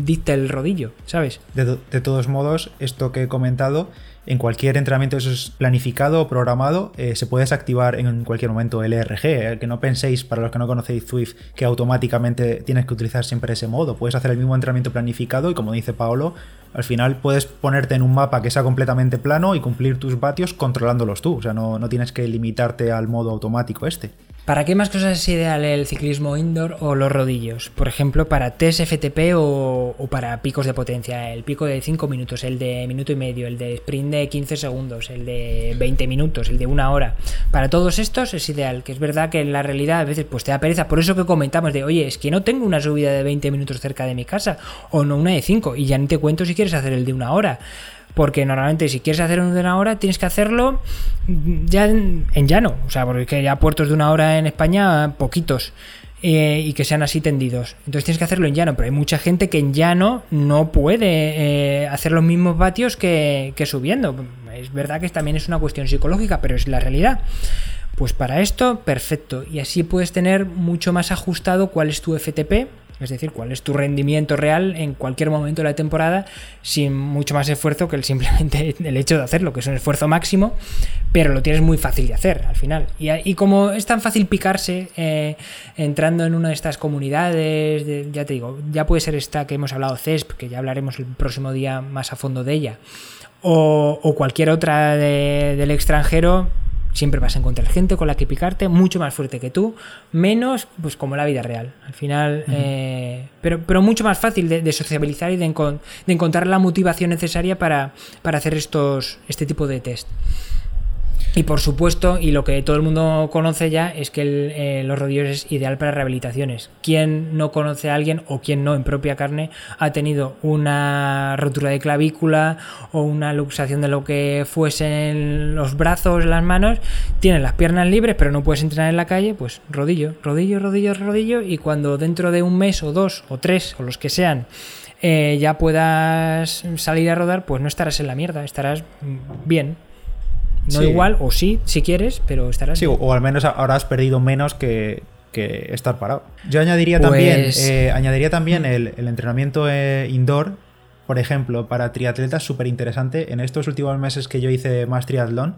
dicta el rodillo, ¿sabes? De todos modos, esto que he comentado en cualquier entrenamiento eso es planificado o programado, eh, se puede desactivar en cualquier momento el ERG. Eh, que no penséis, para los que no conocéis Swift, que automáticamente tienes que utilizar siempre ese modo. Puedes hacer el mismo entrenamiento planificado y como dice Paolo, al final puedes ponerte en un mapa que sea completamente plano y cumplir tus vatios controlándolos tú. O sea, no, no tienes que limitarte al modo automático este. ¿Para qué más cosas es ideal el ciclismo indoor o los rodillos? Por ejemplo, para test FTP o, para picos de potencia. El pico de 5 minutos, el de minuto y medio, el de sprint de 15 segundos, el de 20 minutos, el de una hora. Para todos estos es ideal, que es verdad que en la realidad a veces pues te da pereza. Por eso que comentamos de, oye, es que no tengo una subida de 20 minutos cerca de mi casa o no una de 5 y ya ni te cuento si quieres hacer el de una hora porque normalmente si quieres hacer uno de una hora tienes que hacerlo ya en, llano, o sea, porque ya puertos de una hora en España, poquitos. eh, y que sean así tendidos. Entonces tienes que hacerlo en llano, pero hay mucha gente que en llano no puede eh, hacer los mismos vatios que, que subiendo. Es verdad que también es una cuestión psicológica, pero es la realidad. Pues para esto, perfecto. Y así puedes tener mucho más ajustado cuál es tu FTP, es decir, cuál es tu rendimiento real en cualquier momento de la temporada sin mucho más esfuerzo que el simplemente el hecho de hacerlo, que es un esfuerzo máximo, pero lo tienes muy fácil de hacer al final. Y, como es tan fácil picarse eh, entrando en una de estas comunidades, ya te digo, ya puede ser esta que hemos hablado, CESP, que ya hablaremos el próximo día más a fondo de ella, o, cualquier otra del extranjero, siempre vas a encontrar gente con la que picarte, mucho más fuerte que tú, menos pues como la vida real. Al final, eh, pero, pero mucho más fácil de, sociabilizar y de, de, encontrar la motivación necesaria para, para hacer estos, este tipo de test. Y por supuesto, y lo que todo el mundo conoce ya, es que eh, los rodillos es ideal para rehabilitaciones. ¿Quién no conoce a alguien o quien no en propia carne ha tenido una rotura de clavícula o una luxación de lo que fuesen los brazos, las manos? Tienes las piernas libres, pero no puedes entrenar en la calle, pues rodillo, rodillo, rodillo, rodillo. Y cuando dentro de un mes o dos o tres o los que sean, eh, ya puedas salir a rodar, pues no estarás en la mierda, estarás bien. No igual, o sí, si quieres, pero estarás. Sí, o al menos ahora has perdido menos que, estar parado. Yo añadiría también, pues eh, añadiría también mm. el, entrenamiento eh, indoor, por ejemplo, para triatletas, súper interesante. En estos últimos meses que yo hice más triatlón,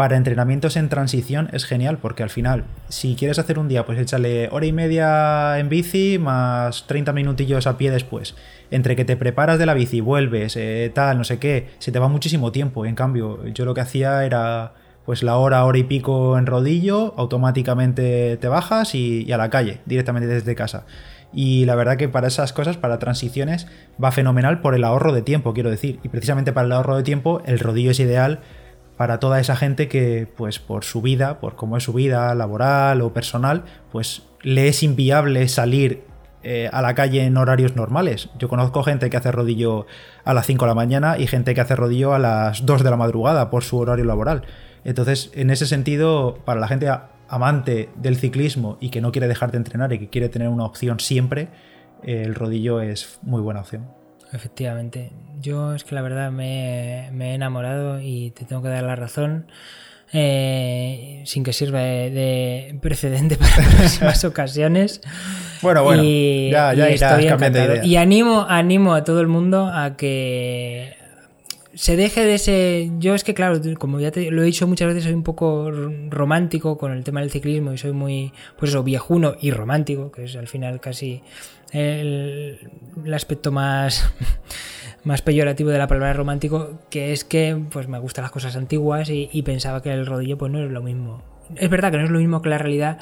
para entrenamientos en transición es genial porque al final, si quieres hacer un día, pues échale hora y media en bici más 30 minutillos a pie después. Entre que te preparas de la bici, vuelves, eh, tal, no sé qué, se te va muchísimo tiempo. En cambio, yo lo que hacía era pues la hora, hora y pico en rodillo, automáticamente te bajas y, a la calle, directamente desde casa. Y la verdad que para esas cosas, para transiciones, va fenomenal por el ahorro de tiempo, quiero decir. Y precisamente para el ahorro de tiempo, el rodillo es ideal para toda esa gente que, pues por su vida, por cómo es su vida laboral o personal, pues le es inviable salir eh, a la calle en horarios normales. Yo conozco gente que hace rodillo a las 5 de la mañana y gente que hace rodillo a las 2 de la madrugada por su horario laboral. Entonces, en ese sentido, para la gente amante del ciclismo y que no quiere dejar de entrenar y que quiere tener una opción siempre, el rodillo es muy buena opción. Efectivamente. Yo es que la verdad me, he enamorado y te tengo que dar la razón. Eh, sin que sirva de, precedente para próximas ocasiones. Bueno, bueno, ya, ya irás cambiando de idea. Y animo, animo a todo el mundo a que se deje de ese. Yo es que, claro, como ya te lo he dicho muchas veces, soy un poco romántico con el tema del ciclismo y soy muy, pues eso, viejuno y romántico, que es al final casi el, aspecto más, más peyorativo de la palabra romántico, que es que pues me gustan las cosas antiguas y, pensaba que el rodillo pues no es lo mismo. Es verdad que no es lo mismo que la realidad,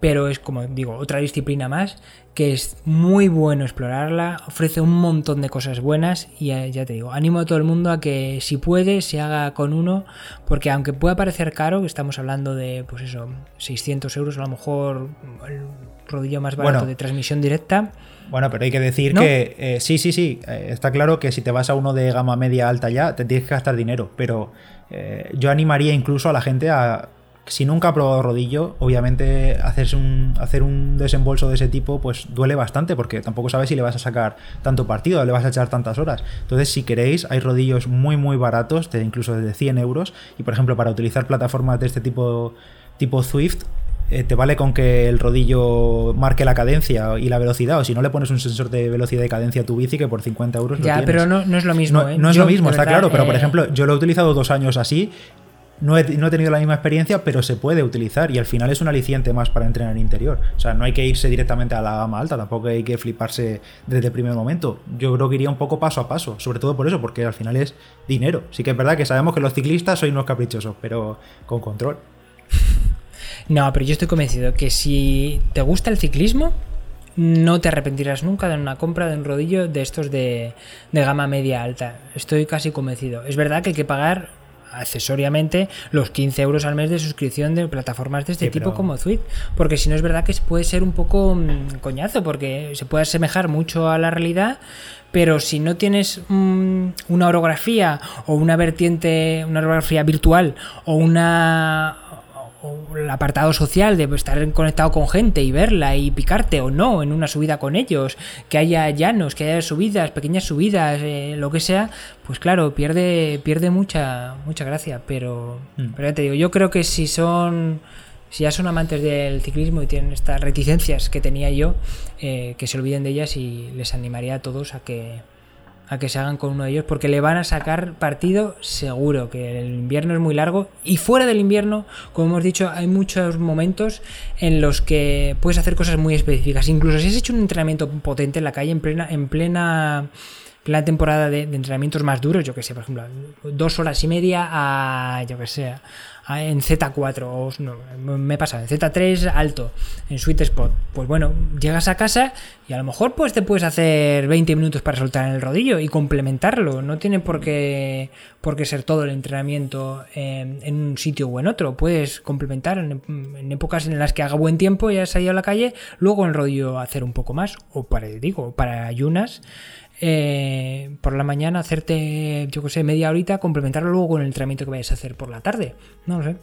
pero es como digo, otra disciplina más que es muy bueno explorarla, ofrece un montón de cosas buenas y ya te digo, animo a todo el mundo a que si puede se haga con uno, porque aunque pueda parecer caro, estamos hablando de pues eso, 600 euros a lo mejor el rodillo más barato de transmisión directa. Bueno, pero hay que decir que eh, sí, sí, sí, eh, está claro que si te vas a uno de gama media alta ya, te tienes que gastar dinero, pero eh, yo animaría incluso a la gente a si nunca ha probado rodillo, obviamente hacerse un, hacer un desembolso de ese tipo pues duele bastante porque tampoco sabes si le vas a sacar tanto partido, le vas a echar tantas horas. Entonces, si queréis, hay rodillos muy muy baratos, de incluso desde 100 euros. Y por ejemplo, para utilizar plataformas de este tipo, tipo Swift, eh, te vale con que el rodillo marque la cadencia y la velocidad, o si no le pones un sensor de velocidad y cadencia a tu bici que por 50 euros ya, pero no, es lo mismo. No, ¿eh? es lo mismo, está claro, pero por eh, ejemplo, yo lo he utilizado dos años así no he, tenido la misma experiencia, pero se puede utilizar y al final es un aliciente más para entrenar interior. O sea, no hay que irse directamente a la gama alta, tampoco hay que fliparse desde el primer momento. Yo creo que iría un poco paso a paso, sobre todo por eso, porque al final es dinero. Sí que es verdad que sabemos que los ciclistas son unos caprichosos, pero con control. No, pero yo estoy convencido que si te gusta el ciclismo, no te arrepentirás nunca de una compra de un rodillo de estos de, de, gama media alta. Estoy casi convencido. Es verdad que hay que pagar accesoriamente los 15 euros al mes de suscripción de plataformas de este tipo como Tweet. Porque si no es verdad que puede ser un poco mm, coñazo, porque se puede asemejar mucho a la realidad, pero si no tienes mm, una orografía o una vertiente, una orografía virtual o una el apartado social de estar conectado con gente y verla y picarte o no en una subida con ellos, que haya llanos, que haya subidas, pequeñas subidas, eh, lo que sea, pues claro, pierde, pierde mucha, mucha gracia. Pero, mm. pero ya te digo, yo creo que si son si ya son amantes del ciclismo y tienen estas reticencias que tenía yo, eh, que se olviden de ellas y les animaría a todos a que, a que se hagan con uno de ellos porque le van a sacar partido seguro, que el invierno es muy largo y fuera del invierno, como hemos dicho, hay muchos momentos en los que puedes hacer cosas muy específicas. Incluso si has hecho un entrenamiento potente en la calle en plena... En plena la temporada de, entrenamientos más duros, yo que sé, por ejemplo, dos horas y media a, yo que sé, en Z4 o no, me pasa en Z3 alto, en sweet spot. Pues bueno, llegas a casa y a lo mejor pues te puedes hacer 20 minutos para soltar en el rodillo y complementarlo. No tiene por qué, por ser todo el entrenamiento en, un sitio o en otro. Puedes complementar en, épocas en las que haga buen tiempo y has salido a la calle, luego en rodillo hacer un poco más. O para, digo, para ayunas eh, por la mañana hacerte, yo que sé, media horita, complementarlo luego con el entrenamiento que vayas a hacer por la tarde. No lo sé.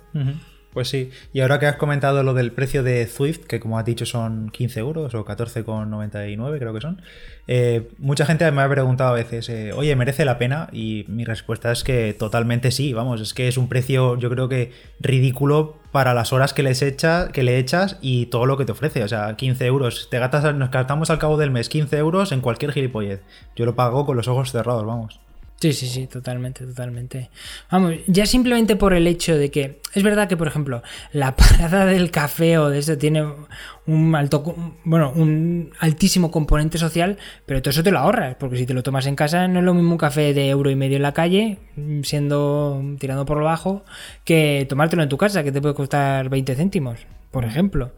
Pues sí, y ahora que has comentado lo del precio de Swift, que como has dicho son 15 euros o 14,99 creo que son, eh, mucha gente me ha preguntado a veces, eh, oye, ¿merece la pena? Y mi respuesta es que totalmente sí, vamos, es que es un precio yo creo que ridículo para las horas que, les echa, que le echas y todo lo que te ofrece, o sea, 15 euros, te gastas, nos gastamos al cabo del mes 15 euros en cualquier gilipollez, yo lo pago con los ojos cerrados, vamos. Sí, sí, sí, totalmente, totalmente. Vamos, ya simplemente por el hecho de que es verdad que, por ejemplo, la parada del café o de esto tiene un alto, bueno, un altísimo componente social, pero todo eso te lo ahorras, porque si te lo tomas en casa no es lo mismo un café de euro y medio en la calle, siendo tirando por lo bajo, que tomártelo en tu casa, que te puede costar 20 céntimos, por ejemplo.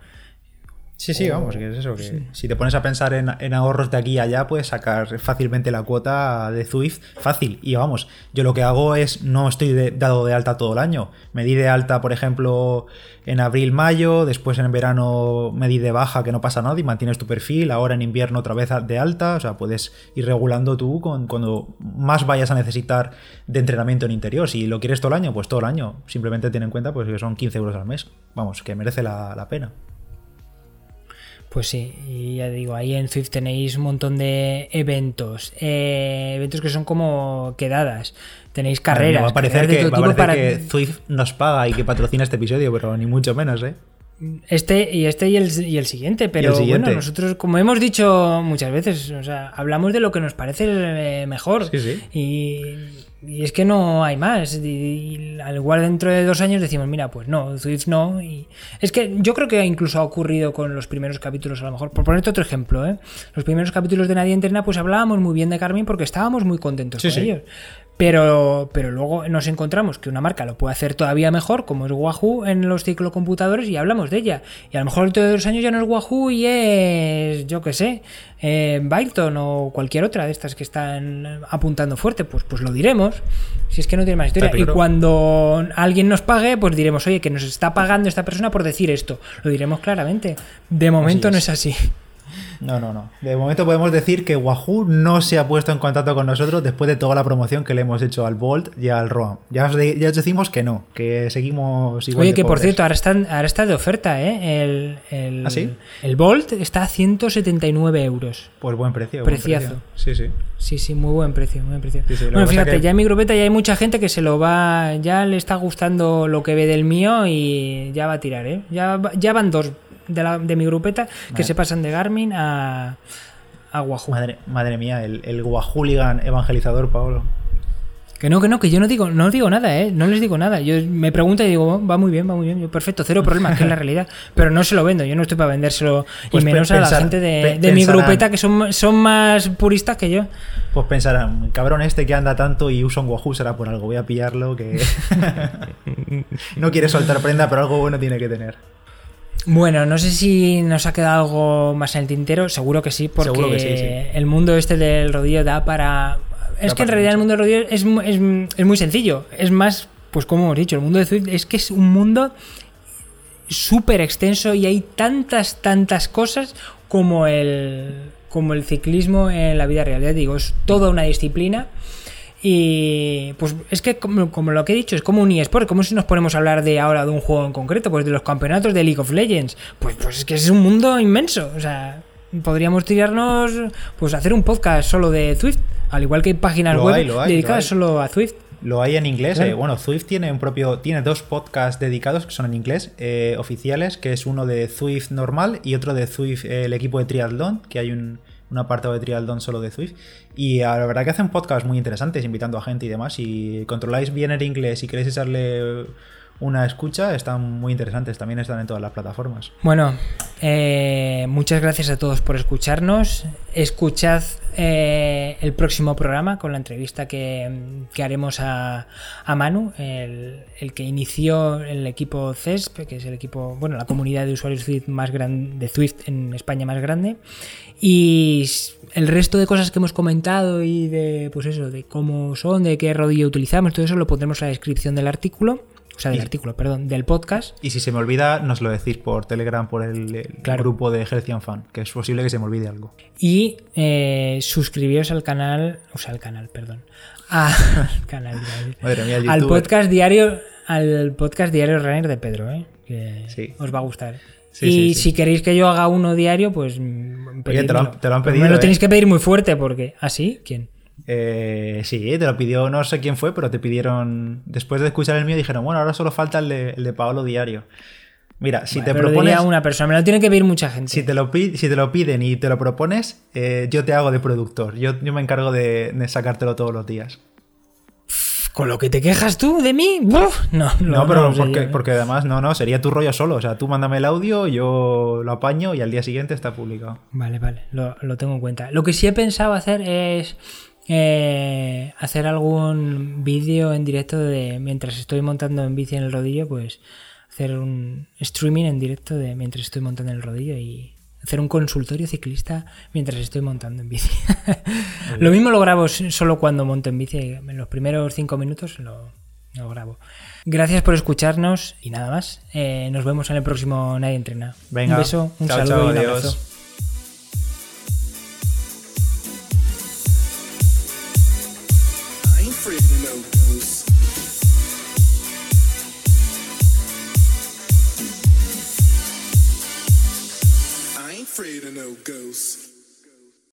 Sí, sí, vamos, que es eso, que si te pones a pensar en, ahorros de aquí y allá, puedes sacar fácilmente la cuota de Zwift fácil. Y vamos, yo lo que hago es, no estoy dado de alta todo el año. Me di de alta, por ejemplo, en abril, mayo, después en verano me di de baja, que no pasa nada y mantienes tu perfil, ahora en invierno otra vez de alta, o sea, puedes ir regulando tú con, cuando más vayas a necesitar de entrenamiento en interior. Si lo quieres todo el año, pues todo el año. Simplemente ten en cuenta pues, que son 15 euros al mes. Vamos, que merece la pena. Pues sí, y ya digo, ahí en Swift tenéis un montón de eventos, eh, eventos que son como quedadas. Tenéis carreras. va a parecer, que, para... que Swift nos paga y que patrocina este episodio, pero ni mucho menos, ¿eh? Este y este y el, y el siguiente, pero bueno, nosotros, como hemos dicho muchas veces, o sea, hablamos de lo que nos parece eh, mejor. Sí, sí. Y y es que no hay más. Y, al igual dentro de dos años decimos, mira, pues no, Swift no. Y es que yo creo que incluso ha ocurrido con los primeros capítulos, a lo mejor. Por ponerte otro ejemplo, ¿eh? los primeros capítulos de Nadie Interna, pues hablábamos muy bien de Carmen porque estábamos muy contentos con ellos. Pero, pero luego nos encontramos que una marca lo puede hacer todavía mejor, como es Wahoo en los ciclocomputadores, y hablamos de ella. Y a lo mejor dentro de dos años ya no es Wahoo y es, yo qué sé, eh, Byton o cualquier otra de estas que están apuntando fuerte. Pues, pues lo diremos, si es que no tiene más historia. Y cuando alguien nos pague, pues diremos, oye, que nos está pagando esta persona por decir esto. Lo diremos claramente. De momento no es así. No, no, no. De momento podemos decir que Wahoo no se ha puesto en contacto con nosotros después de toda la promoción que le hemos hecho al Bolt y al ROAM. Ya os, ya decimos que no, que seguimos igual. Oye, que por cierto, ahora está, ahora está de oferta, ¿eh? El, el, ¿Ah, sí? el Bolt está a 179 euros. Pues buen precio. Preciazo. Sí, sí. Sí, sí, muy buen precio, muy buen precio. bueno, fíjate, ya en mi grupeta ya hay mucha gente que se lo va, ya le está gustando lo que ve del mío y ya va a tirar, ¿eh? Ya, ya van dos de, la, de mi grupeta que se pasan de Garmin a, a Wahoo. Madre, madre mía, el, el Wahooligan evangelizador, Pablo. Que no, que no, que yo no digo, no digo nada, ¿eh? No les digo nada. Yo me pregunto y digo, va muy bien, va muy bien. Yo, perfecto, cero problemas, que es la realidad. Pero no se lo vendo, yo no estoy para vendérselo. y pues menos a la gente de, de mi grupeta que son, son más puristas que yo. Pues pensarán, cabrón este que anda tanto y usa un Wahoo será por algo, voy a pillarlo que... no quiere soltar prenda, pero algo bueno tiene que tener. Bueno, no sé si nos ha quedado algo más en el tintero, seguro que sí, porque el mundo este del rodillo da para... Es que en realidad el mundo del rodillo es, es, muy sencillo, es más, pues como hemos dicho, el mundo de Zwift es que es un mundo súper extenso y hay tantas, tantas cosas como el, como el ciclismo en la vida real. Ya digo, es toda una disciplina Y pues es que, como, como, lo que he dicho, es como un eSport. Como si nos ponemos a hablar de ahora de un juego en concreto, pues de los campeonatos de League of Legends. Pues, pues es que es un mundo inmenso. O sea, podríamos tirarnos, pues hacer un podcast solo de Swift. Al igual que hay páginas Lo web hay, lo hay, dedicadas lo solo a Swift. Lo hay en inglés. Claro. eh, bueno, Swift tiene un propio. Tiene dos podcasts dedicados que son en inglés, eh, oficiales, que es uno de Swift normal y otro de Swift, eh, el equipo de triatlón, que hay un, un apartado de triatlón solo de Swift. Y ah, la verdad que hacen podcasts muy interesantes, invitando a gente y demás. Si controláis bien el inglés y queréis echarle una escucha, están muy interesantes. También están en todas las plataformas. Bueno, eh, muchas gracias a todos por escucharnos. Escuchad eh, el próximo programa con la entrevista que, que haremos a, a Manu, el, el, que inició el equipo CESP, que es el equipo, bueno, la comunidad de usuarios Swift más grande de Swift en España más grande. Y el resto de cosas que hemos comentado y de, pues eso, de cómo son, de qué rodillo utilizamos, todo eso lo pondremos en la descripción del artículo. O sea, del Y- artículo, perdón, del podcast. Y si se me olvida, nos lo decís por Telegram, por el, el Claro. grupo de Hercian Fan, que es posible que se me olvide algo. Y eh, suscribiros al canal, o sea, al canal, perdón. A- al canal. Madre mía, al podcast diario, al podcast diario Runner de Pedro, ¿eh? que Sí. os va a gustar. Sí, y sí, sí. si queréis que yo haga uno diario, pues Oye, te lo han- pedidlo. te lo han Pero pedido, Me lo ¿eh? tenéis que pedir muy fuerte porque. ¿Ah, sí? ¿Quién? Eh, sí, te lo pidió, no sé quién fue, pero te pidieron, después de escuchar el mío, dijeron, bueno, ahora solo falta el de, el de Paolo Diario. Mira, si te lo propones, diría una persona, me lo tiene que pedir mucha gente. si te, lo si te lo piden y te lo propones, eh, yo te hago de productor. Yo, yo me encargo de, de sacártelo todos los días. ¿Con lo que te quejas tú de mí? ¡Buf! No, no, No, pero lo sé porque, yo, ¿eh? porque además, no, no, sería tu rollo solo. O sea, tú mándame el audio, yo lo apaño y al día siguiente está publicado. Vale, vale, lo, lo tengo en cuenta. Lo que sí he pensado hacer es eh, hacer algún vídeo en directo de mientras estoy montando en bici en el rodillo, pues hacer un streaming en directo de mientras estoy montando en el rodillo y hacer un consultorio ciclista mientras estoy montando en bici. lo mismo lo grabo solo cuando monto en bici, en los primeros cinco minutos lo, lo grabo. Gracias por escucharnos y nada más. Eh, nos vemos en el próximo Nadie Entrena. Venga, un beso, un chao, saludo chao, y un abrazo.